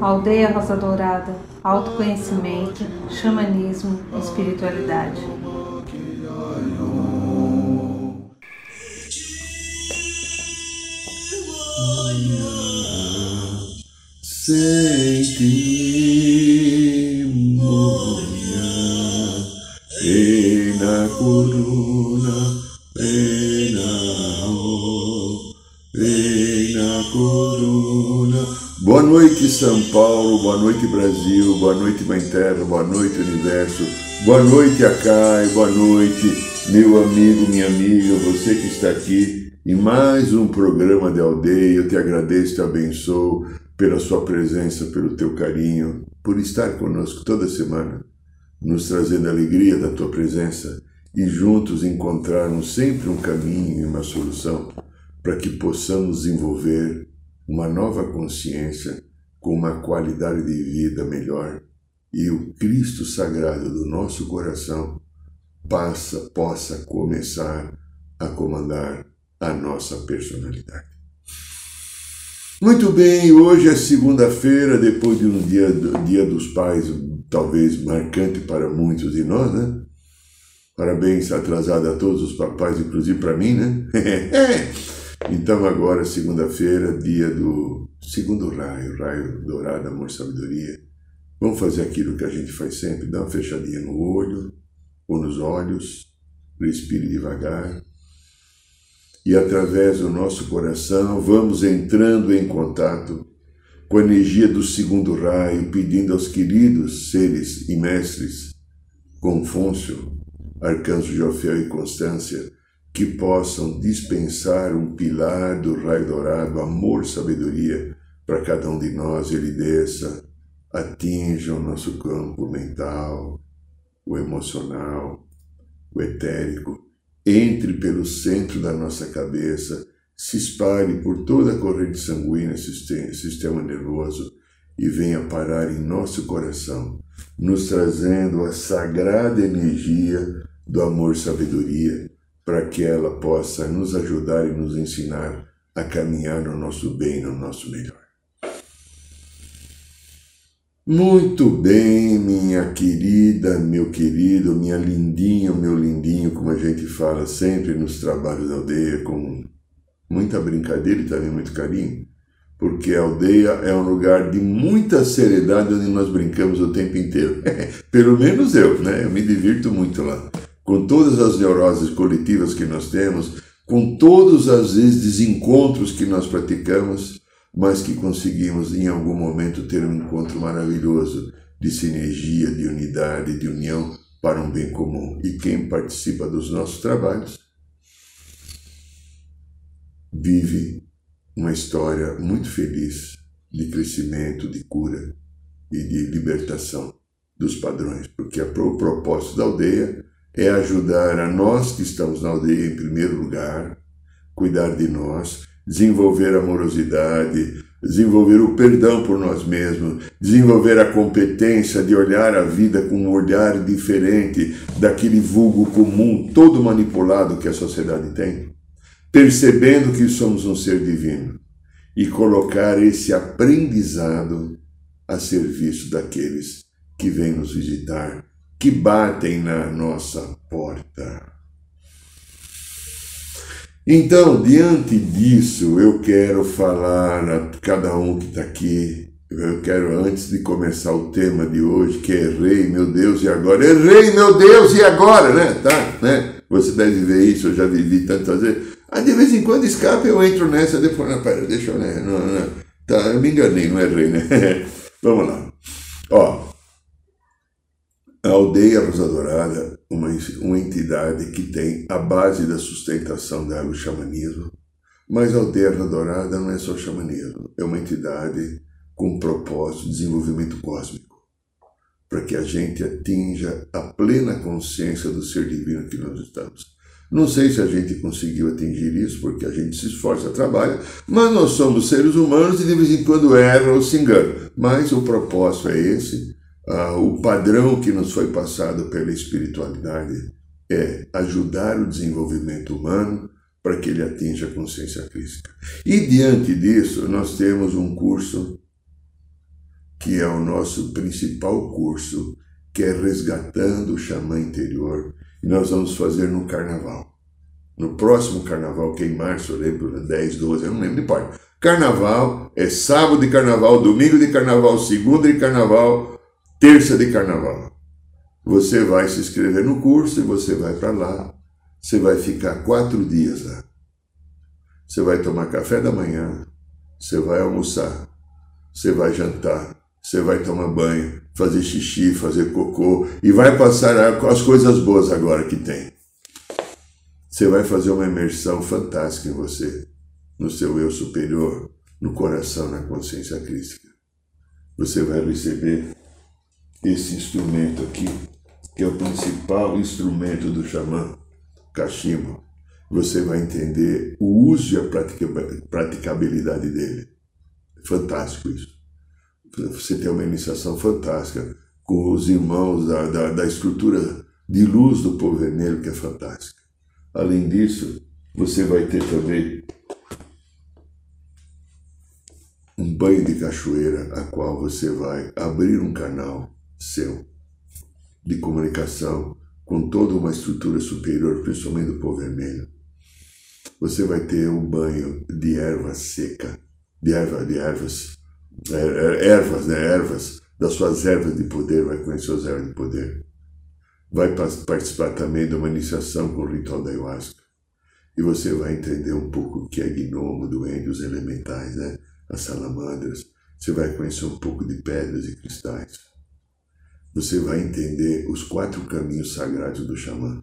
Aldeia Rosa Dourada, autoconhecimento, xamanismo, espiritualidade. Sem e na coruna, Boa noite, São Paulo, boa noite, Brasil, boa noite, Mãe Terra, boa noite, Universo, boa noite, Acai, boa noite, meu amigo, minha amiga, você que está aqui em mais um programa de aldeia. Eu te agradeço, te abençoo pela sua presença, pelo teu carinho, por estar conosco toda semana, nos trazendo a alegria da tua presença e juntos encontrarmos sempre um caminho e uma solução para que possamos desenvolver uma nova consciência com uma qualidade de vida melhor e o Cristo sagrado do nosso coração passa, possa começar a comandar a nossa personalidade. Muito bem, hoje é segunda-feira, depois de um dia, dia dos pais, talvez marcante para muitos de nós, né? Parabéns atrasado a todos os papais, inclusive para mim, né? então agora, segunda-feira, dia do segundo raio, raio dourado, amor, sabedoria. Vamos fazer aquilo que a gente faz sempre, dar uma fechadinha no olho ou nos olhos, respire devagar e através do nosso coração vamos entrando em contato com a energia do segundo raio, pedindo aos queridos seres e mestres, Confúcio, Arcanjo Jofiel e Constância, que possam dispensar um pilar do raio dourado, amor, sabedoria, para cada um de nós, ele desça, atinja o nosso campo mental, o emocional, o etérico, entre pelo centro da nossa cabeça, se espalhe por toda a corrente sanguínea, sistema nervoso e venha parar em nosso coração, nos trazendo a sagrada energia do amor-sabedoria, para que ela possa nos ajudar e nos ensinar a caminhar no nosso bem, no nosso melhor. Muito bem, minha querida, meu querido, minha lindinha, meu lindinho, como a gente fala sempre nos trabalhos da aldeia, com muita brincadeira e também muito carinho, porque a aldeia é um lugar de muita seriedade onde nós brincamos o tempo inteiro. Pelo menos eu, né? Eu me divirto muito lá. Com todas as neuroses coletivas que nós temos, com todos, às vezes, desencontros que nós praticamos, mas que conseguimos em algum momento ter um encontro maravilhoso de sinergia, de unidade, de união para um bem comum. E quem participa dos nossos trabalhos vive uma história muito feliz de crescimento, de cura e de libertação dos padrões, porque o propósito da aldeia é ajudar a nós que estamos na aldeia em primeiro lugar, cuidar de nós, desenvolver amorosidade, desenvolver o perdão por nós mesmos, desenvolver a competência de olhar a vida com um olhar diferente daquele vulgo comum, todo manipulado que a sociedade tem, percebendo que somos um ser divino e colocar esse aprendizado a serviço daqueles que vêm nos visitar, que batem na nossa porta. Então, diante disso, eu quero falar a cada um que está aqui. Eu quero, antes de começar o tema de hoje, que é errei, meu Deus, e agora? Errei, meu Deus, e agora, né? Tá, né? Você deve ver isso, eu já vivi tantas vezes. Ah, de vez em quando escapa, eu entro nessa, depois, não, pera, deixa eu, né? Não, não, tá, eu me enganei, não errei, né? Vamos lá. Ó, a aldeia Rosa Dourada, uma, uma entidade que tem a base da sustentação dela, o xamanismo, mas a aldeia Rosa Dourada não é só xamanismo, é uma entidade com propósito de desenvolvimento cósmico, para que a gente atinja a plena consciência do ser divino que nós estamos. Não sei se a gente conseguiu atingir isso, porque a gente se esforça, trabalha, mas nós somos seres humanos e de vez em quando erra ou se engana. Mas o propósito é esse, ah, o padrão que nos foi passado pela espiritualidade é ajudar o desenvolvimento humano para que ele atinja a consciência crística. E diante disso, nós temos um curso que é o nosso principal curso, que é Resgatando o Xamã Interior, e nós vamos fazer no Carnaval. No próximo Carnaval, que é em março, eu lembro, 10, 12, eu não lembro, não importa. Carnaval é sábado de Carnaval, domingo de Carnaval, segunda de Carnaval, terça de Carnaval. Você vai se inscrever no curso e você vai para lá. Você vai ficar quatro dias lá. Você vai tomar café da manhã, você vai almoçar, você vai jantar, você vai tomar banho, fazer xixi, fazer cocô e vai passar as coisas boas agora que tem. Você vai fazer uma imersão fantástica em você, no seu eu superior, no coração, na consciência crística. Você vai receber esse instrumento aqui, que é o principal instrumento do xamã, cachimbo. Você vai entender o uso e a praticabilidade dele. Fantástico isso. Você tem uma iniciação fantástica com os irmãos da, da, da estrutura de luz do povo vermelho, que é fantástica. Além disso, você vai ter também um banho de cachoeira, a qual você vai abrir um canal seu de comunicação com toda uma estrutura superior, principalmente do povo vermelho. Você vai ter um banho de erva seca, de erva, de ervas, er, er, ervas, né, ervas, das suas ervas de poder, vai conhecer as ervas de poder. Vai participar também de uma iniciação com o ritual da ayahuasca. E você vai entender um pouco o que é gnomo, duende, os elementais, né? as salamandras. Você vai conhecer um pouco de pedras e cristais você vai entender os quatro caminhos sagrados do xamã.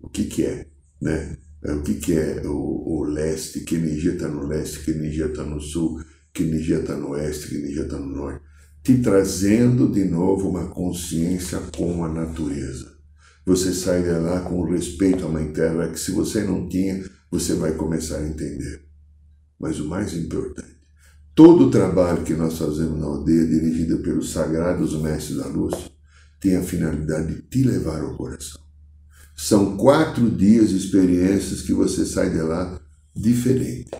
O que, que é, né? É, o que, que é o, o leste, que energia está no leste, que energia está no sul, que energia está no oeste, que energia está no norte. Te trazendo de novo uma consciência com a natureza. Você sai de lá com respeito à Mãe Terra, que se você não tinha, você vai começar a entender. Mas o mais importante, todo o trabalho que nós fazemos na aldeia, dirigido pelos sagrados mestres da luz, tem a finalidade de te levar ao coração. São quatro dias de experiências que você sai de lá diferente.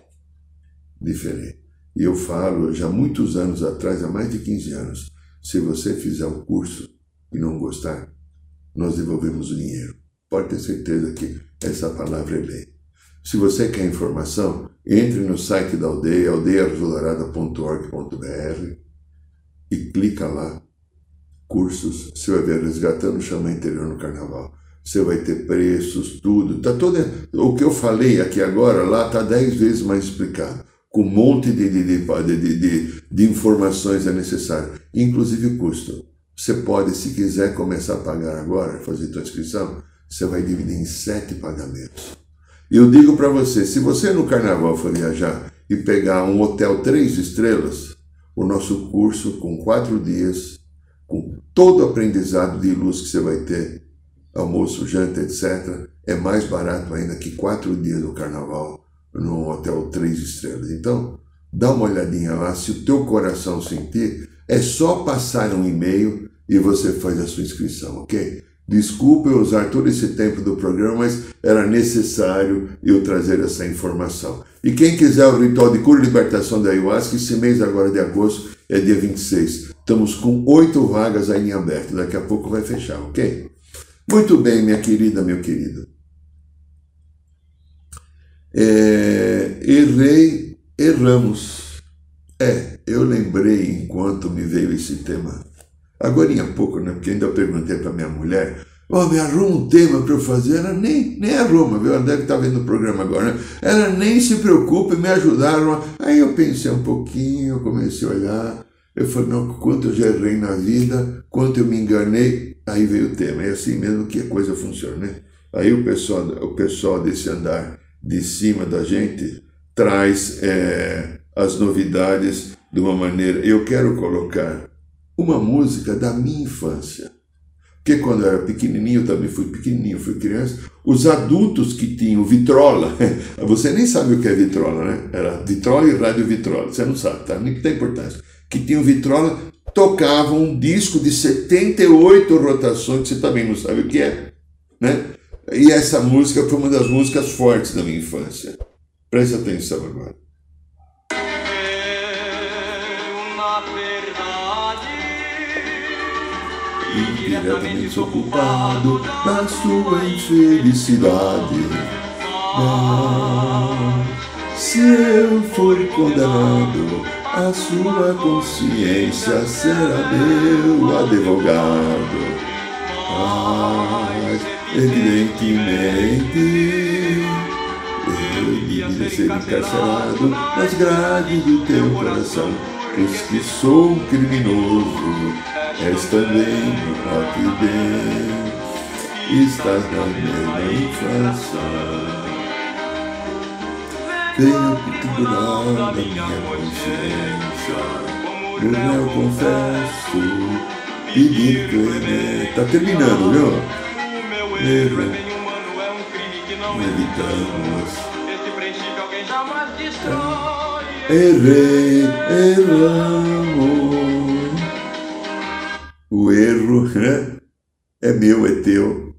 Diferente. E eu falo já muitos anos atrás, há mais de 15 anos, se você fizer o curso e não gostar, nós devolvemos o dinheiro. Pode ter certeza que essa palavra é lei. Se você quer informação, entre no site da aldeia, aldeiaazulorada.org.br e clica lá cursos, você vai ver resgatando xamã interior no carnaval. Você vai ter preços, tudo. Tá todo, o que eu falei aqui agora, lá está dez vezes mais explicado. Com um monte de, de, de, de, de informações é necessário. Inclusive custo. Você pode, se quiser começar a pagar agora, fazer sua inscrição, você vai dividir em sete pagamentos. Eu digo para você, se você no carnaval for viajar e pegar um hotel três estrelas, o nosso curso com quatro dias com todo o aprendizado de luz que você vai ter, almoço, janta, etc., é mais barato ainda que quatro dias do carnaval num hotel três estrelas. Então, dá uma olhadinha lá, se o teu coração sentir, é só passar um e-mail e você faz a sua inscrição, ok? Desculpe eu usar todo esse tempo do programa, mas era necessário eu trazer essa informação. E quem quiser o ritual de cura e libertação da ayahuasca, esse mês agora de agosto é dia 26. Estamos com oito vagas aí em aberto. Daqui a pouco vai fechar, ok? Muito bem, minha querida, meu querido. É, errei, erramos. É, eu lembrei enquanto me veio esse tema. Agora há pouco, né? Porque ainda perguntei para minha mulher, oh, me arruma um tema para eu fazer. Ela nem, nem arruma, viu? Ela deve estar tá vendo o programa agora, né? Ela nem se preocupa, me ajudaram. Aí eu pensei um pouquinho, comecei a olhar. Eu falei, não, quanto eu já errei na vida, quanto eu me enganei, aí veio o tema. É assim mesmo que a coisa funciona, né? Aí o pessoal, o pessoal desse andar de cima da gente traz é, as novidades de uma maneira. Eu quero colocar uma música da minha infância. Porque quando eu era pequenininho, eu também fui pequenininho, fui criança, os adultos que tinham vitrola, você nem sabe o que é vitrola, né? Era vitrola e rádio vitrola, você não sabe, tá? Nem tem importância que tinham vitrola, tocavam um disco de 78 rotações, que você também não sabe o que é, né? E essa música foi uma das músicas fortes da minha infância. Preste atenção agora. Indiretamente ocupado da sua infelicidade. Mas, se eu for condenado, a sua consciência será meu advogado. Mas, evidentemente, eu devia ser encarcerado nas grades do teu coração, pois que sou criminoso, és também que bem, estás na minha infância. Venho tribunal da minha consciência, no meu confesso, pedir clemente. Tá terminando, viu? Erro, meditamos. Errei, erramos. O erro né? é meu, é teu.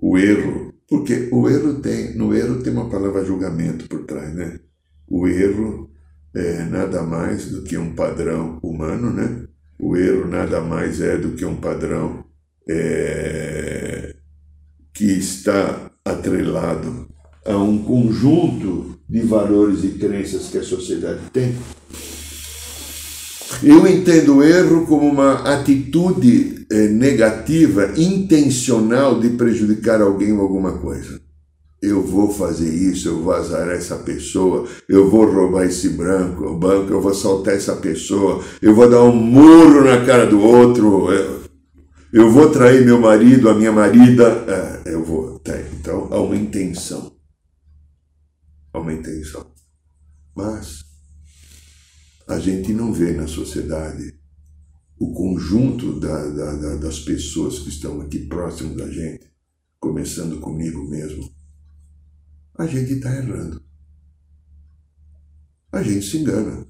O erro porque o erro tem, no erro tem uma palavra julgamento por trás, né? O erro é nada mais do que um padrão humano, né? O erro nada mais é do que um padrão é, que está atrelado a um conjunto de valores e crenças que a sociedade tem. Eu entendo o erro como uma atitude eh, negativa, intencional de prejudicar alguém ou alguma coisa. Eu vou fazer isso, eu vou azar essa pessoa, eu vou roubar esse branco, o banco, eu vou soltar essa pessoa, eu vou dar um murro na cara do outro, eu, eu vou trair meu marido, a minha marida, é, eu vou. Tá, então há uma intenção. Há uma intenção. Mas a gente não vê na sociedade o conjunto da, da, da, das pessoas que estão aqui próximos da gente, começando comigo mesmo. A gente está errando. A gente se engana.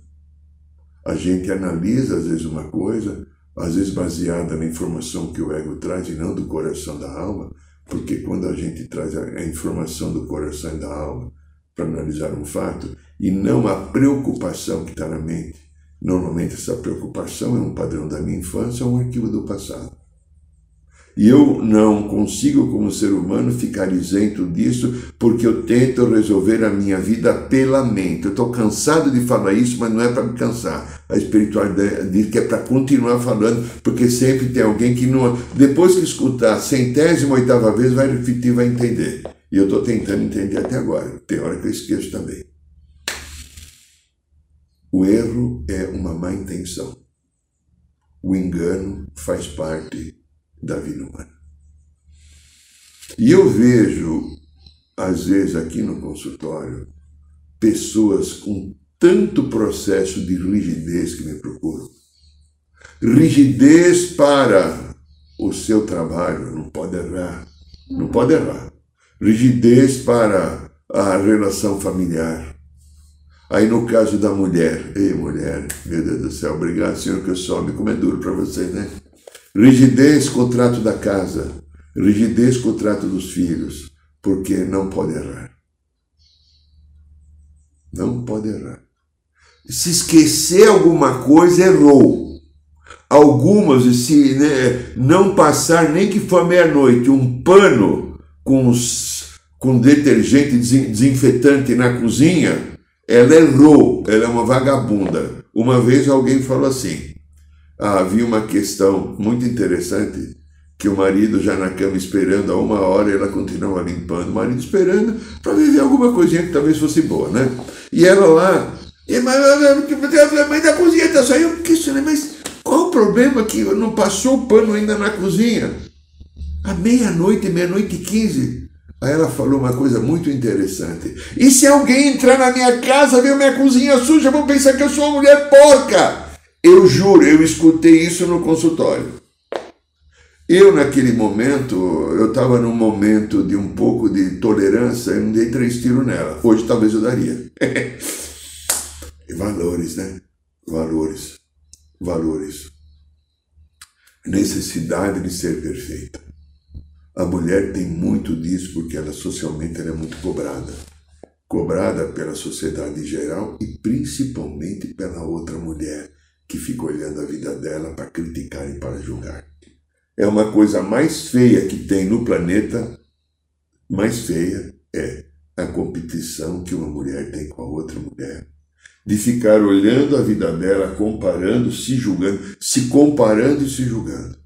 A gente analisa, às vezes, uma coisa, às vezes baseada na informação que o ego traz e não do coração da alma, porque quando a gente traz a informação do coração e da alma para analisar um fato, e não a preocupação que está na mente. Normalmente essa preocupação é um padrão da minha infância ou um arquivo do passado. E eu não consigo, como ser humano, ficar isento disso, porque eu tento resolver a minha vida pela mente. Eu estou cansado de falar isso, mas não é para me cansar. A espiritualidade diz que é para continuar falando, porque sempre tem alguém que, não, depois que escutar a centésima oitava vez, vai repetir, vai entender. E eu estou tentando entender até agora. Tem hora que eu esqueço também. O erro é uma má intenção. O engano faz parte da vida humana. E eu vejo, às vezes aqui no consultório, pessoas com tanto processo de rigidez que me procuram. Rigidez para o seu trabalho, não pode errar, não pode errar. Rigidez para a relação familiar, Aí no caso da mulher, ei mulher, meu Deus do céu, obrigado Senhor que eu some, como é duro para você, né? Rigidez, contrato da casa, rigidez, contrato dos filhos, porque não pode errar. Não pode errar. Se esquecer alguma coisa, errou. Algumas, se né, não passar nem que for meia-noite, um pano com, com detergente desinfetante na cozinha, ela errou, ela é uma vagabunda. Uma vez alguém falou assim: ah, havia uma questão muito interessante que o marido já na cama esperando há uma hora ela continuava limpando, o marido esperando para viver alguma coisinha que talvez fosse boa, né? E ela lá, e, mas a mãe da cozinha está saindo, que isso, né? Mas qual o problema que não passou o pano ainda na cozinha? À meia-noite, meia-noite e quinze. Aí ela falou uma coisa muito interessante. E se alguém entrar na minha casa, ver minha cozinha suja, vão pensar que eu sou uma mulher porca. Eu juro, eu escutei isso no consultório. Eu, naquele momento, eu estava num momento de um pouco de tolerância, eu não dei três tiros nela. Hoje talvez eu daria. valores, né? Valores. Valores. Necessidade de ser perfeita A mulher tem muito disso porque ela socialmente ela é muito cobrada. Cobrada pela sociedade em geral e principalmente pela outra mulher que fica olhando a vida dela para criticar e para julgar. É uma coisa mais feia que tem no planeta, mais feia é a competição que uma mulher tem com a outra mulher. De ficar olhando a vida dela, comparando, se julgando, se comparando e se julgando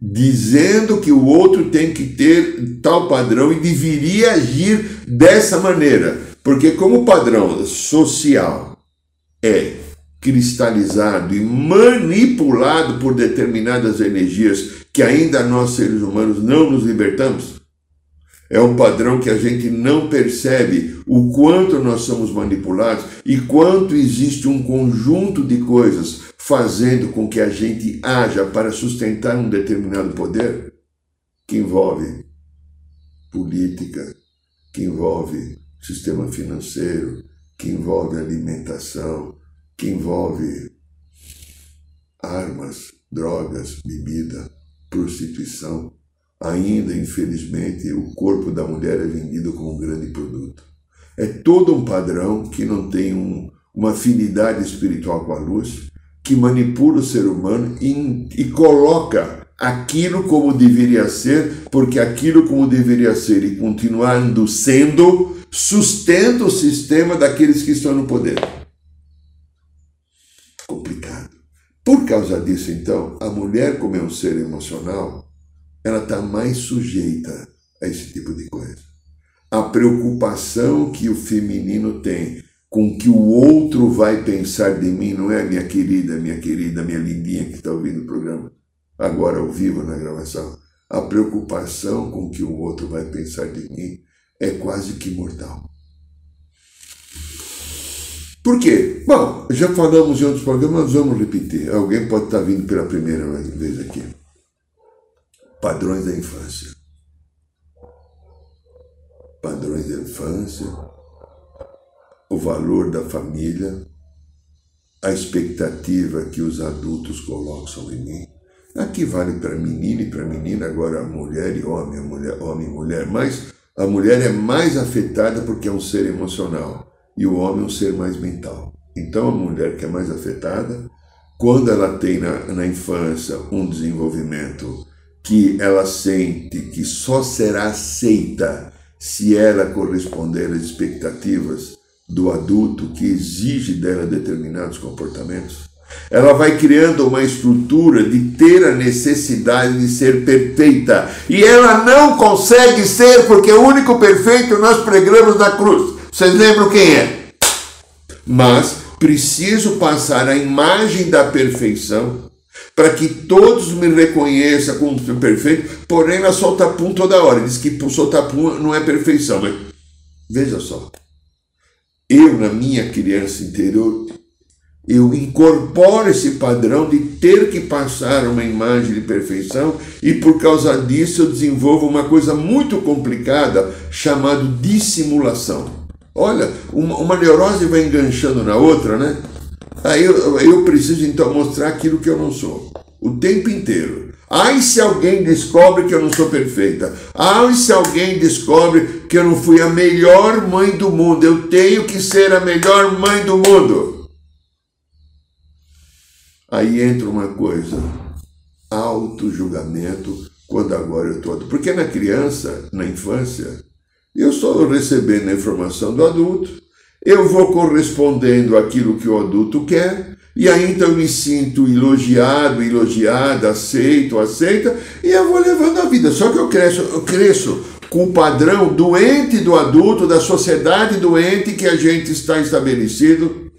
dizendo que o outro tem que ter tal padrão e deveria agir dessa maneira. Porque, como o padrão social é cristalizado e manipulado por determinadas energias que ainda nós seres humanos não nos libertamos, é um padrão que a gente não percebe o quanto nós somos manipulados e quanto existe um conjunto de coisas fazendo com que a gente haja para sustentar um determinado poder que envolve política, que envolve sistema financeiro, que envolve alimentação, que envolve armas, drogas, bebida, prostituição. Ainda, infelizmente, o corpo da mulher é vendido como um grande produto. É todo um padrão que não tem um, uma afinidade espiritual com a luz, que manipula o ser humano e, e coloca aquilo como deveria ser, porque aquilo como deveria ser e continuando sendo, sustenta o sistema daqueles que estão no poder. Complicado. Por causa disso, então, a mulher, como é um ser emocional, ela está mais sujeita a esse tipo de coisa. A preocupação que o feminino tem com que o outro vai pensar de mim, não é minha querida, minha querida, minha lindinha que está ouvindo o programa, agora ao vivo na gravação. A preocupação com que o outro vai pensar de mim é quase que mortal. Por quê? Bom, já falamos em outros programas, mas vamos repetir. Alguém pode estar vindo pela primeira vez aqui. Padrões da infância. Padrões da infância, o valor da família, a expectativa que os adultos colocam em mim. Aqui vale para menino e para menina, agora mulher e homem, mulher, homem e mulher, mas a mulher é mais afetada porque é um ser emocional e o homem é um ser mais mental. Então a mulher que é mais afetada, quando ela tem na, na infância um desenvolvimento que ela sente que só será aceita se ela corresponder às expectativas do adulto que exige dela determinados comportamentos. Ela vai criando uma estrutura de ter a necessidade de ser perfeita. E ela não consegue ser, porque o único perfeito nós pregamos na cruz. Vocês lembram quem é? Mas preciso passar a imagem da perfeição para que todos me reconheçam como perfeito, porém ela solta pum toda hora. Diz que soltar pum não é perfeição, mas veja só. Eu, na minha criança interior, eu incorporo esse padrão de ter que passar uma imagem de perfeição e por causa disso eu desenvolvo uma coisa muito complicada chamada dissimulação. Olha, uma, uma neurose vai enganchando na outra, né? Aí eu, eu preciso então mostrar aquilo que eu não sou o tempo inteiro. Ai, se alguém descobre que eu não sou perfeita. Ai, se alguém descobre que eu não fui a melhor mãe do mundo. Eu tenho que ser a melhor mãe do mundo. Aí entra uma coisa: auto-julgamento, quando agora eu estou. Porque na criança, na infância, eu estou recebendo a informação do adulto, eu vou correspondendo àquilo que o adulto quer, e aí então eu me sinto elogiado, elogiada, aceito, aceita, e eu vou levando a vida. Só que eu cresço, eu cresço com o padrão doente do adulto, da sociedade doente que a gente está estabelecido.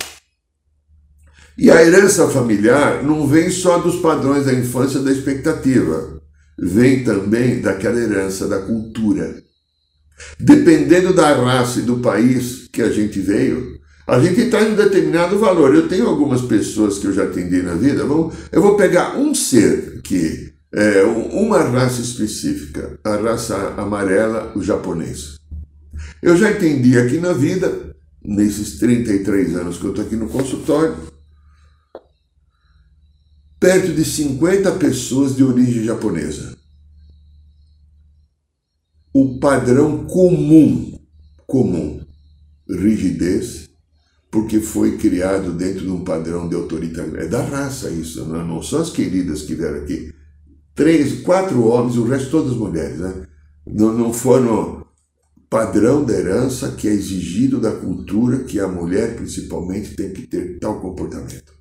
E a herança familiar não vem só dos padrões da infância da expectativa, vem também daquela herança da cultura. Dependendo da raça e do país que a gente veio, a gente está em um determinado valor. Eu tenho algumas pessoas que eu já atendi na vida. Eu vou pegar um ser que é uma raça específica, a raça amarela, o japonês. Eu já entendi aqui na vida, nesses 33 anos que eu estou aqui no consultório, perto de 50 pessoas de origem japonesa. O padrão comum, comum, rigidez, porque foi criado dentro de um padrão de autoridade. É da raça isso, não, é? não são as queridas que vieram aqui. Três, quatro homens, o resto todas mulheres, né? Não, não foram padrão da herança que é exigido da cultura que a mulher principalmente tem que ter tal comportamento.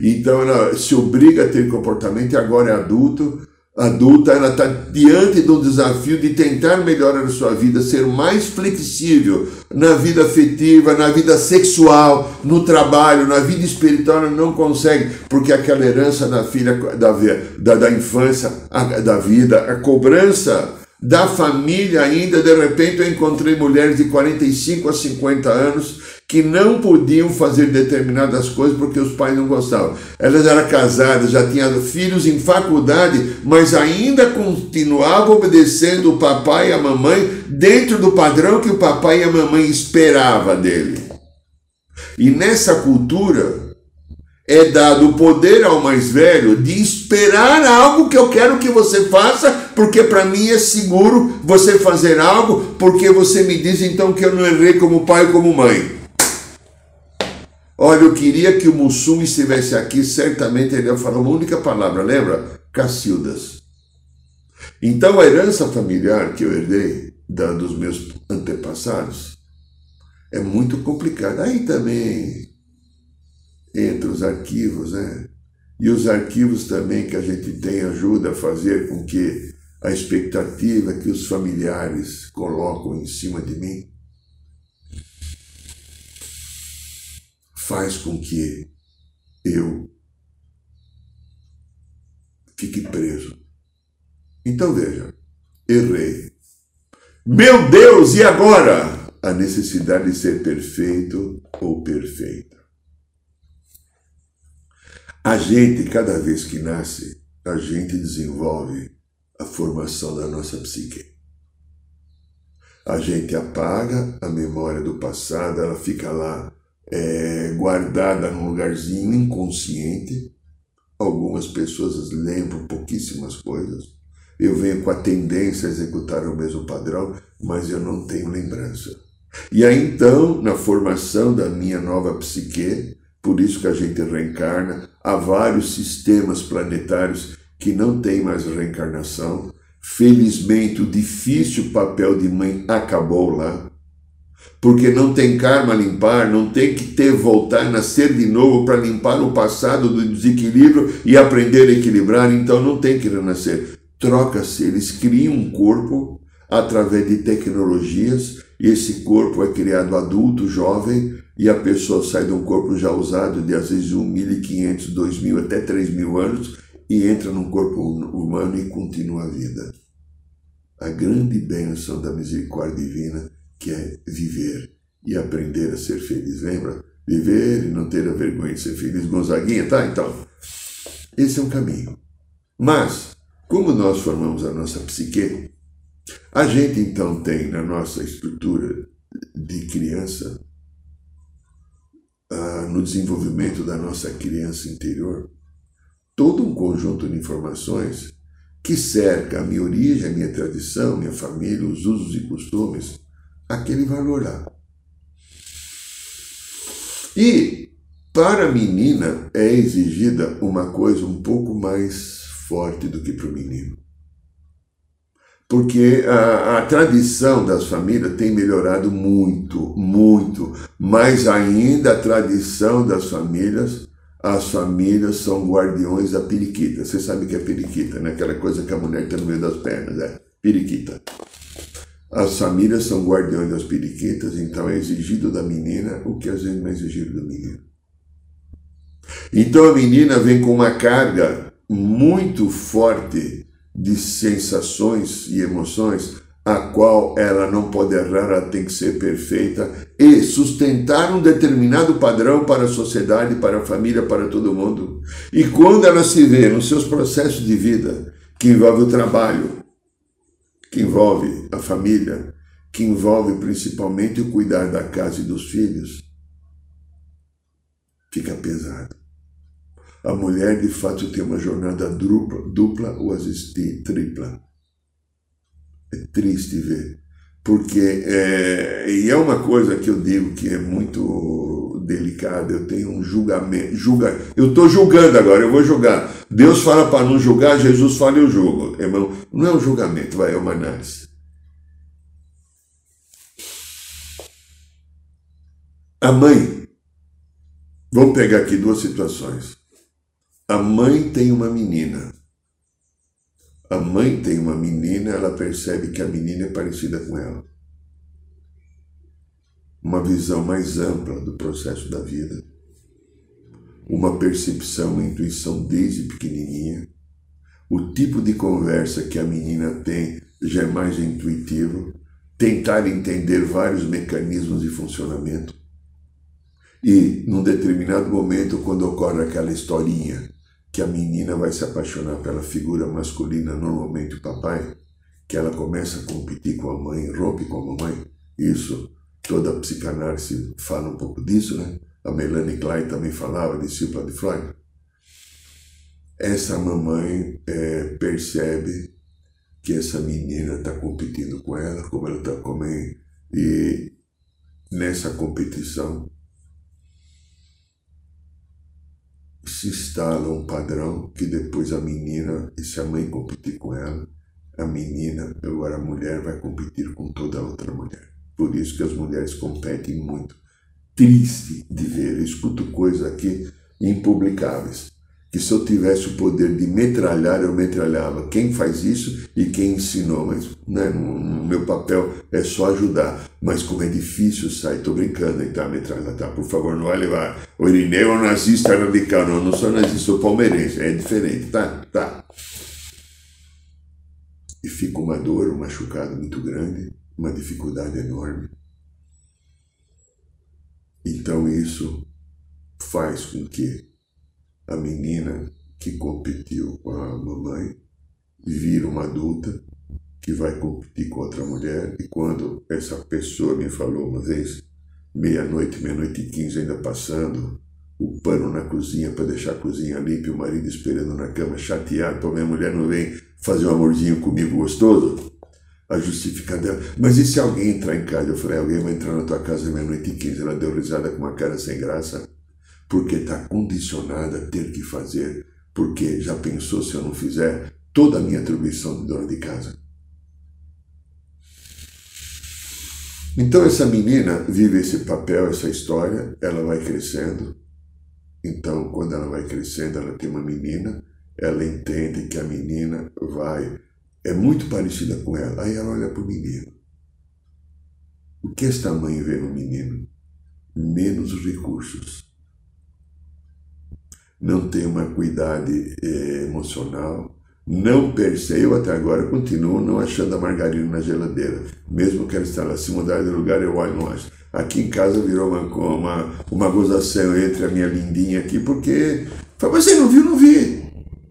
Então ela se obriga a ter comportamento e agora é adulto, adulta, ela está diante do desafio de tentar melhorar a sua vida, ser mais flexível na vida afetiva, na vida sexual, no trabalho, na vida espiritual, ela não consegue, porque aquela herança da filha, da, da, da infância, a, da vida, a cobrança da família ainda, de repente eu encontrei mulheres de 45 a 50 anos que não podiam fazer determinadas coisas porque os pais não gostavam. Elas eram casadas, já tinham filhos em faculdade, mas ainda continuavam obedecendo o papai e a mamãe dentro do padrão que o papai e a mamãe esperavam dele. E nessa cultura, é dado o poder ao mais velho de esperar algo que eu quero que você faça, porque para mim é seguro você fazer algo, porque você me diz então que eu não errei como pai ou como mãe. Olha, eu queria que o Mussum estivesse aqui, certamente ele ia falar uma única palavra, lembra? Cacildas. Então a herança familiar que eu herdei da, dos meus antepassados é muito complicada. Aí também entre os arquivos, né? E os arquivos também que a gente tem ajuda a fazer com que a expectativa que os familiares colocam em cima de mim faz com que eu fique preso. Então veja, errei. Meu Deus, e agora? A necessidade de ser perfeito ou perfeita. A gente, cada vez que nasce, a gente desenvolve a formação da nossa psique. A gente apaga a memória do passado, ela fica lá é, guardada num lugarzinho inconsciente. Algumas pessoas lembram pouquíssimas coisas. Eu venho com a tendência a executar o mesmo padrão, mas eu não tenho lembrança. E aí então, na formação da minha nova psique, por isso que a gente reencarna. Há vários sistemas planetários que não têm mais reencarnação. Felizmente, o difícil papel de mãe acabou lá, porque não tem karma a limpar, não tem que ter voltar, nascer de novo para limpar o passado do desequilíbrio e aprender a equilibrar, então não tem que renascer. Troca-se, eles criam um corpo através de tecnologias, e esse corpo é criado adulto, jovem, e a pessoa sai de um corpo já usado de às vezes 1.500, 2.000 até 3.000 anos e entra num corpo humano e continua a vida. A grande bênção da misericórdia divina que é viver e aprender a ser feliz. Lembra? Viver e não ter a vergonha de ser feliz. Gonzaguinha, tá? Então, esse é um caminho. Mas, como nós formamos a nossa psique, a gente então tem na nossa estrutura de criança ah, no desenvolvimento da nossa criança interior, todo um conjunto de informações que cerca a minha origem, a minha tradição, minha família, os usos e costumes, aquele valor lá. E para a menina é exigida uma coisa um pouco mais forte do que para o menino porque a, a, tradição das famílias tem melhorado muito, muito, mas ainda a tradição das famílias, as famílias são guardiões da periquita. Você sabe o que é periquita, né? Aquela coisa que a mulher tem no meio das pernas, é periquita. As famílias são guardiões das periquitas, então é exigido da menina o que às vezes não é exigido do menino. Então a menina vem com uma carga muito forte de sensações e emoções, a qual ela não pode errar, ela tem que ser perfeita e sustentar um determinado padrão para a sociedade, para a família, para todo mundo. E quando ela se vê nos seus processos de vida, que envolve o trabalho, que envolve a família, que envolve principalmente o cuidar da casa e dos filhos, fica pesado. A mulher, de fato, tem uma jornada dupla, dupla ou às vezes tripla. É triste ver. Porque, é, e é uma coisa que eu digo que é muito delicada, eu tenho um julgamento, julga, eu estou julgando agora, eu vou julgar. Deus fala para não julgar, Jesus fala eu julgo. Irmão, não é um julgamento, vai, é uma análise. A mãe, vamos pegar aqui duas situações. A mãe tem uma menina. A mãe tem uma menina, ela percebe que a menina é parecida com ela. Uma visão mais ampla do processo da vida. Uma percepção, uma intuição desde pequenininha. O tipo de conversa que a menina tem já é mais intuitivo. Tentar entender vários mecanismos de funcionamento e, num determinado momento, quando ocorre aquela historinha que a menina vai se apaixonar pela figura masculina, normalmente o papai, que ela começa a competir com a mãe, rompe com a mamãe, isso, toda a psicanálise fala um pouco disso, né? A Melanie Klein também falava, discípula de Freud. Essa mamãe é, percebe que essa menina está competindo com ela, como ela está comendo, e nessa competição se instala um padrão que depois a menina, e se a mãe competir com ela, a menina, agora a mulher vai competir com toda outra mulher. Por isso que as mulheres competem muito. Triste de ver, eu escuto coisas aqui impublicáveis que se eu tivesse o poder de metralhar, eu metralhava quem faz isso e quem ensinou, mas né, meu papel é só ajudar. Mas como é difícil sair, tô brincando, então metralhar, tá? Por favor, não vai levar. O Irineu é um nazista radical, não, não sou nazista, sou palmeirense, é diferente, tá? Tá. E fica uma dor, um machucado muito grande, uma dificuldade enorme. Então isso faz com que a menina que competiu com a mamãe vira uma adulta que vai competir com outra mulher e quando essa pessoa me falou uma vez, meia-noite, meia-noite e quinze ainda passando, o pano na cozinha para deixar a cozinha limpa e o marido esperando na cama chateado para minha mulher não vem fazer um amorzinho comigo gostoso, a justificar dela, mas e se alguém entrar em casa? Eu falei, alguém vai entrar na tua casa meia-noite e quinze. Ela deu risada com uma cara sem graça porque está condicionada a ter que fazer, porque já pensou se eu não fizer toda a minha atribuição de dona de casa. Então essa menina vive esse papel, essa história, ela vai crescendo. Então, quando ela vai crescendo, ela tem uma menina, ela entende que a menina vai é muito parecida com ela. Aí ela olha para o menino. O que esta mãe vê no menino? Menos recursos não tem uma cuidade eh, emocional, não percebe, eu até agora continuo não achando a margarina na geladeira. Mesmo que ela está lá, se mudar de lugar, eu olho não acho. Aqui em casa virou uma, uma, uma gozação entre a minha lindinha aqui, porque. Fala, você não viu? Não vi.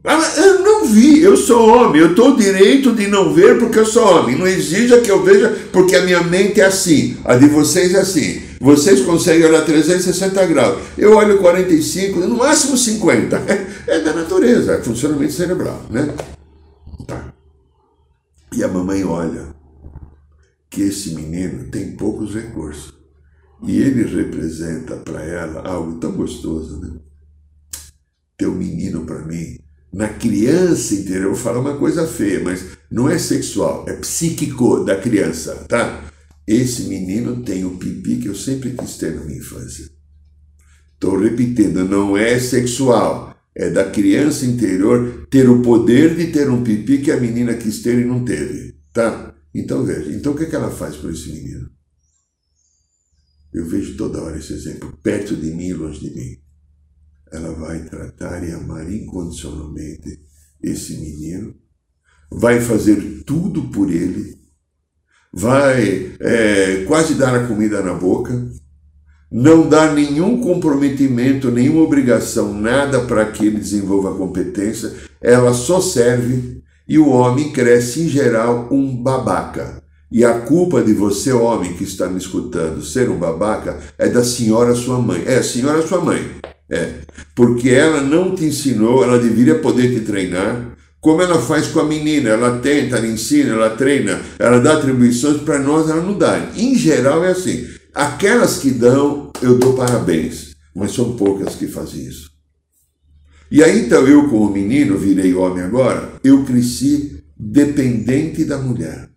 Ah, eu vi, eu sou homem, eu estou direito de não ver porque eu sou homem. Não exija que eu veja porque a minha mente é assim, a de vocês é assim. Vocês conseguem olhar 360 graus. Eu olho 45, no máximo 50. É, é da natureza, é funcionamento cerebral, né? Tá. E a mamãe olha que esse menino tem poucos recursos. E ele representa para ela algo tão gostoso, né? Teu menino para mim, na criança interior, eu vou falar uma coisa feia, mas não é sexual, é psíquico da criança, tá? Esse menino tem o pipi que eu sempre quis ter na minha infância. Estou repetindo, não é sexual. É da criança interior ter o poder de ter um pipi que a menina quis ter e não teve. Tá? Então veja. Então o que, é que ela faz por esse menino? Eu vejo toda hora esse exemplo, perto de mim e longe de mim. Ela vai tratar e amar incondicionalmente esse menino, vai fazer tudo por ele vai é, quase dar a comida na boca, não dá nenhum comprometimento, nenhuma obrigação, nada para que ele desenvolva a competência, ela só serve e o homem cresce em geral um babaca. E a culpa de você, homem que está me escutando, ser um babaca é da senhora sua mãe. É, senhora sua mãe. É. Porque ela não te ensinou, ela deveria poder te treinar Como ela faz com a menina, ela tenta, ela ensina, ela treina, ela dá atribuições, para nós ela não dá. Em geral é assim. Aquelas que dão, eu dou parabéns, mas são poucas que fazem isso. E aí então eu, como menino, virei homem agora, eu cresci dependente da mulher.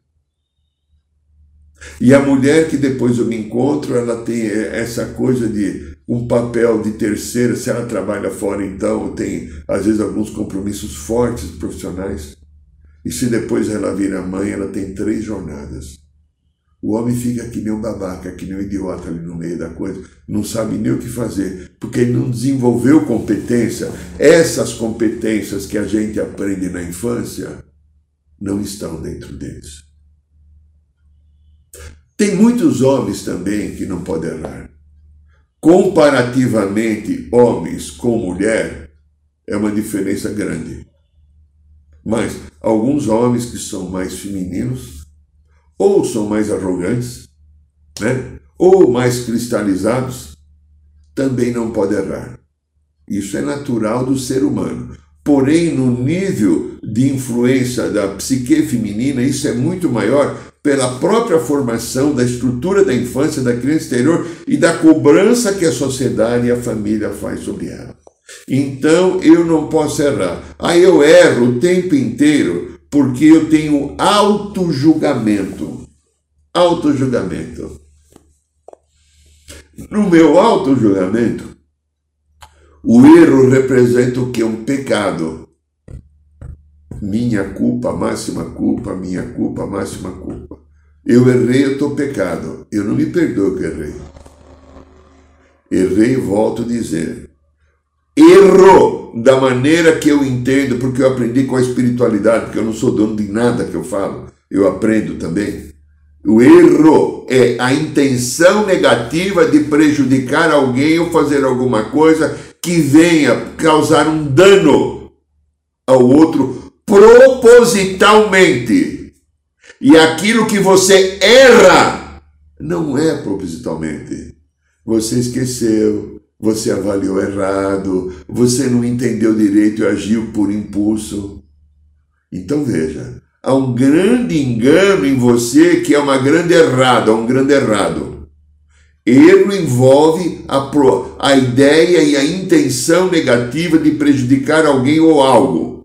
E a mulher que depois eu me encontro, ela tem essa coisa de um papel de terceira, se ela trabalha fora, então tem às vezes alguns compromissos fortes profissionais. E se depois ela vira mãe, ela tem três jornadas. O homem fica que nem um babaca, que nem um idiota ali no meio da coisa, não sabe nem o que fazer, porque ele não desenvolveu competência. Essas competências que a gente aprende na infância não estão dentro deles. Tem muitos homens também que não podem errar comparativamente homens com mulher, é uma diferença grande. Mas alguns homens que são mais femininos, ou são mais arrogantes, né? ou mais cristalizados, também não podem errar. Isso é natural do ser humano. Porém, no nível de influência da psique feminina, isso é muito maior pela própria formação da estrutura da infância da criança exterior e da cobrança que a sociedade e a família faz sobre ela. Então eu não posso errar. Aí eu erro o tempo inteiro porque eu tenho auto-julgamento. Auto-julgamento. No meu auto-julgamento, o erro representa o que? Um pecado. Minha culpa, máxima culpa, minha culpa, máxima culpa. Eu errei, eu estou pecado. Eu não me perdoo que errei. Errei e volto a dizer. Erro da maneira que eu entendo, porque eu aprendi com a espiritualidade, porque eu não sou dono de nada que eu falo. Eu aprendo também. O erro é a intenção negativa de prejudicar alguém ou fazer alguma coisa que venha causar um dano ao outro propositalmente. E aquilo que você erra não é propositalmente. Você esqueceu, você avaliou errado, você não entendeu direito e agiu por impulso. Então veja, há um grande engano em você que é uma grande errada, um grande errado. Erro envolve a, pro, a ideia e a intenção negativa de prejudicar alguém ou algo.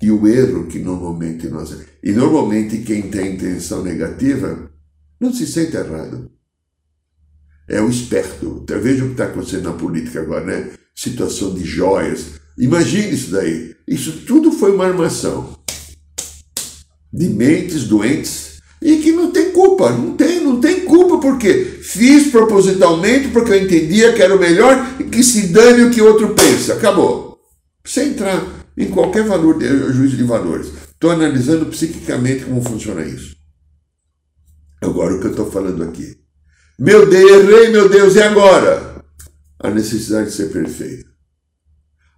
E o erro que normalmente nós. E normalmente quem tem intenção negativa não se sente errado. É o esperto. Veja o que está acontecendo na política agora, né? Situação de joias. Imagine isso daí. Isso tudo foi uma armação de mentes doentes e que não tem culpa, não tem, não tem culpa porque fiz propositalmente porque eu entendia que era o melhor e que se dane o que outro pensa. Acabou. Sem entrar em qualquer valor de, juízo de valores. Estou analisando psiquicamente como funciona isso. Agora o que eu estou falando aqui. Meu Deus, errei, meu Deus, e agora? A necessidade de ser perfeita.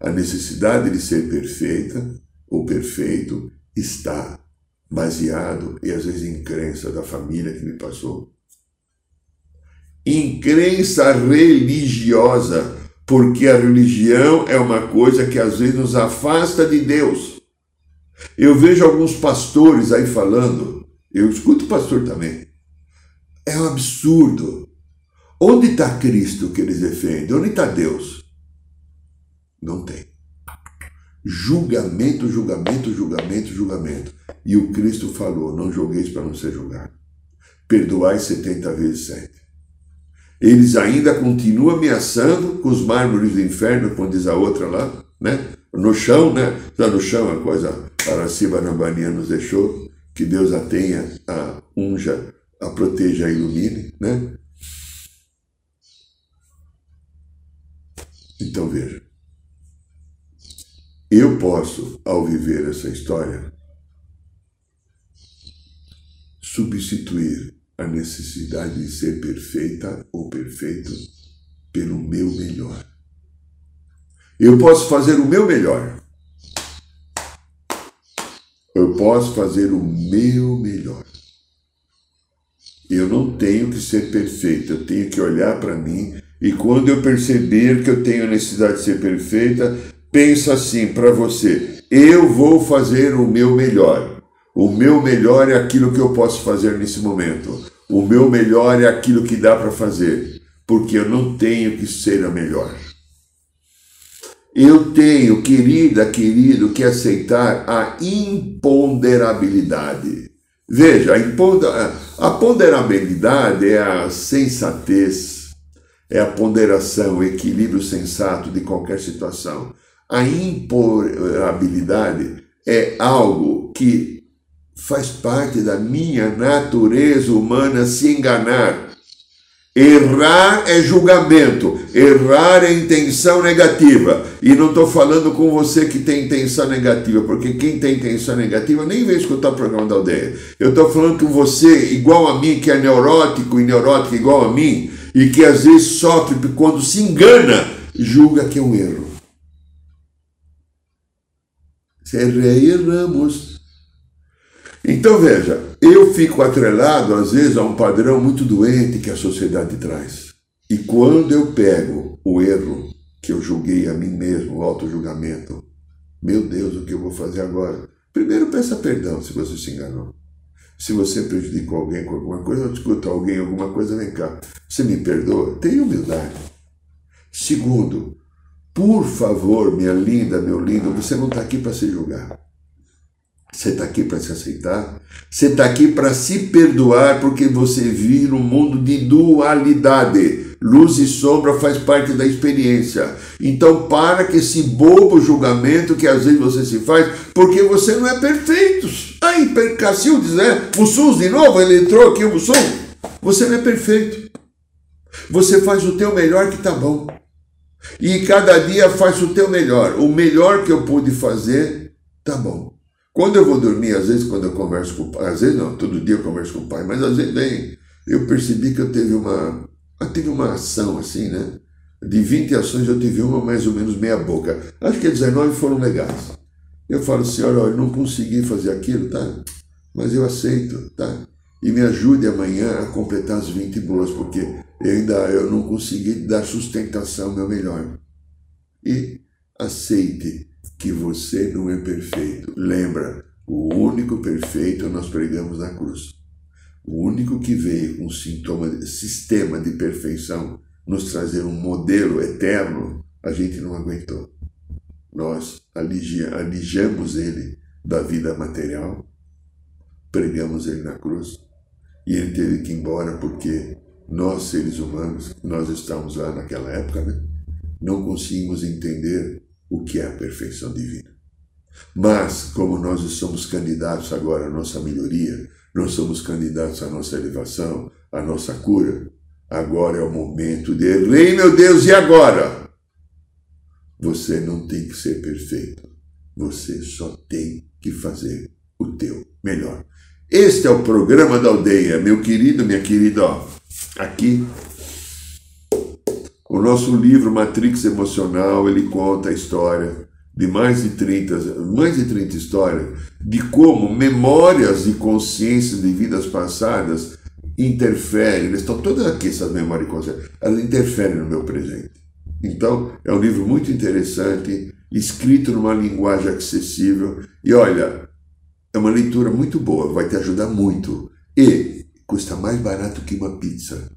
A necessidade de ser perfeita ou perfeito está baseado, e às vezes em crença da família que me passou, em crença religiosa porque a religião é uma coisa que às vezes nos afasta de Deus. Eu vejo alguns pastores aí falando, eu escuto pastor também. É um absurdo. Onde está Cristo que eles defendem? Onde está Deus? Não tem. Julgamento, julgamento, julgamento, julgamento. E o Cristo falou: não julgueis para não ser julgado. Perdoai 70 vezes 7 eles ainda continuam ameaçando com os mármores do inferno, como diz a outra lá, né? No chão, né? Está no chão a coisa, Araciba Nambania nos deixou, que Deus a tenha, a unja, a proteja, a ilumine, né? Então veja, eu posso, ao viver essa história, substituir a necessidade de ser perfeita ou perfeito pelo meu melhor. Eu posso fazer o meu melhor. Eu posso fazer o meu melhor. Eu não tenho que ser perfeito, eu tenho que olhar para mim e quando eu perceber que eu tenho necessidade de ser perfeita, pensa assim para você: eu vou fazer o meu melhor. O meu melhor é aquilo que eu posso fazer nesse momento. O meu melhor é aquilo que dá para fazer, porque eu não tenho que ser a melhor. Eu tenho, querida, querido, que aceitar a imponderabilidade. Veja, a, ponderabilidade é a sensatez, é a ponderação, o equilíbrio sensato de qualquer situação. A imponderabilidade é algo que faz parte da minha natureza humana se enganar Errar é julgamento, errar é intenção negativa. E não estou falando com você que tem intenção negativa, porque quem tem intenção negativa nem vem escutar o programa da aldeia. Eu estou falando com você, igual a mim, que é neurótico e neurótico igual a mim, e que às vezes sofre quando se engana, julga que é um erro. Se erramos. Então veja, eu fico atrelado às vezes a um padrão muito doente que a sociedade traz. E quando eu pego o erro que eu julguei a mim mesmo, o auto-julgamento, meu Deus, o que eu vou fazer agora? Primeiro peça perdão se você se enganou. Se você prejudicou alguém com alguma coisa, escuta alguém alguma coisa, vem cá. Você me perdoa? Tenha humildade. Segundo, por favor, minha linda, meu lindo, você não está aqui para se julgar. Você está aqui para se aceitar. Você está aqui para se perdoar, porque você vive num mundo de dualidade. Luz e sombra faz parte da experiência. Então, para com esse bobo julgamento que às vezes você se faz, porque você não é perfeito. Aí, Cacildes, né? Mussum de novo, ele entrou aqui, o Mussum. Você não é perfeito. Você faz o teu melhor que está bom. E cada dia faz o teu melhor. O melhor que eu pude fazer, tá bom. Quando eu vou dormir, às vezes, quando eu converso com o pai, às vezes não, todo dia eu converso com o pai, mas às vezes vem, eu percebi que eu teve uma, eu tive uma ação assim, né? De 20 ações eu tive uma mais ou menos meia boca. Acho que 19 foram legais. Eu falo, senhora, olha, eu não consegui fazer aquilo, tá? Mas eu aceito, tá? E me ajude amanhã a completar as 20 boas, porque eu ainda eu não consegui dar sustentação meu melhor. E aceite que você não é perfeito. Lembra, o único perfeito nós pregamos na cruz. O único que veio com um sintoma, sistema de perfeição, nos trazer um modelo eterno, a gente não aguentou. Nós alijamos ele da vida material, pregamos ele na cruz, e ele teve que ir embora porque nós, seres humanos, nós estamos lá naquela época, né? não conseguimos entender o que é a perfeição divina. Mas, como nós somos candidatos agora à nossa melhoria, nós somos candidatos à nossa elevação, à nossa cura, agora é o momento de Rei, meu Deus, e agora? Você não tem que ser perfeito. Você só tem que fazer o teu melhor. Este é o programa da aldeia, meu querido, minha querida, aqui o nosso livro Matrix Emocional, ele conta a história de mais de 30, mais de 30 histórias de como memórias e consciências de vidas passadas interferem, eles estão todas aqui, essas memórias e consciências, elas interferem no meu presente. Então, é um livro muito interessante, escrito numa linguagem acessível, e olha, é uma leitura muito boa, vai te ajudar muito. E custa mais barato que uma pizza.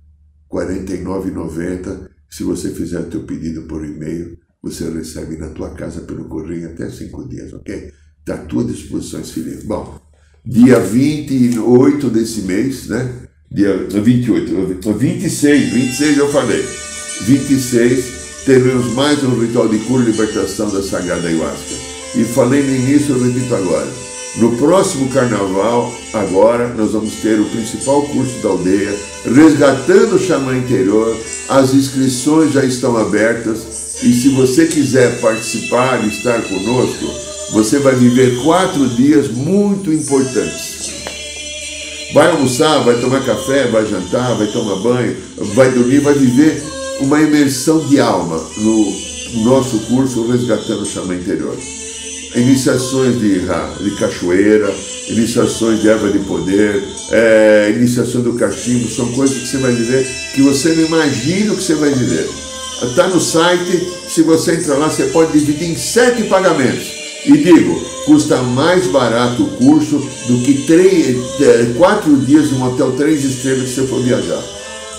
R$ 49,90 se você fizer o teu pedido por e-mail, você recebe na tua casa pelo correio até cinco dias, ok? Está à tua disposição esse livro. Bom, dia 28 desse mês, né? Dia 28, 26, 26 eu falei. 26 teremos mais um ritual de cura e libertação da Sagrada Ayahuasca. E falei no início, eu repito agora. No próximo carnaval, agora, nós vamos ter o principal curso da aldeia, Resgatando o Xamã Interior. As inscrições já estão abertas e se você quiser participar e estar conosco, você vai viver quatro dias muito importantes. Vai almoçar, vai tomar café, vai jantar, vai tomar banho, vai dormir, vai viver uma imersão de alma no nosso curso Resgatando o Xamã Interior iniciações de, de cachoeira, iniciações de erva de poder, é, iniciação do cachimbo, são coisas que você vai viver que você não imagina o que você vai viver. Está no site, se você entrar lá, você pode dividir em sete pagamentos. E digo, custa mais barato o curso do que três, é, quatro dias num hotel três estrelas que você for viajar.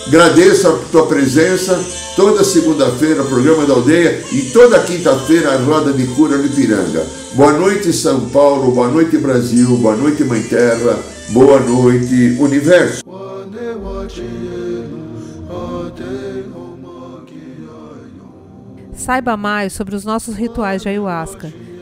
Agradeço a tua presença. Toda segunda-feira, programa da aldeia e toda quinta-feira, a roda de cura no Ipiranga. Boa noite, São Paulo. Boa noite, Brasil. Boa noite, Mãe Terra. Boa noite, Universo. Saiba mais sobre os nossos rituais de ayahuasca,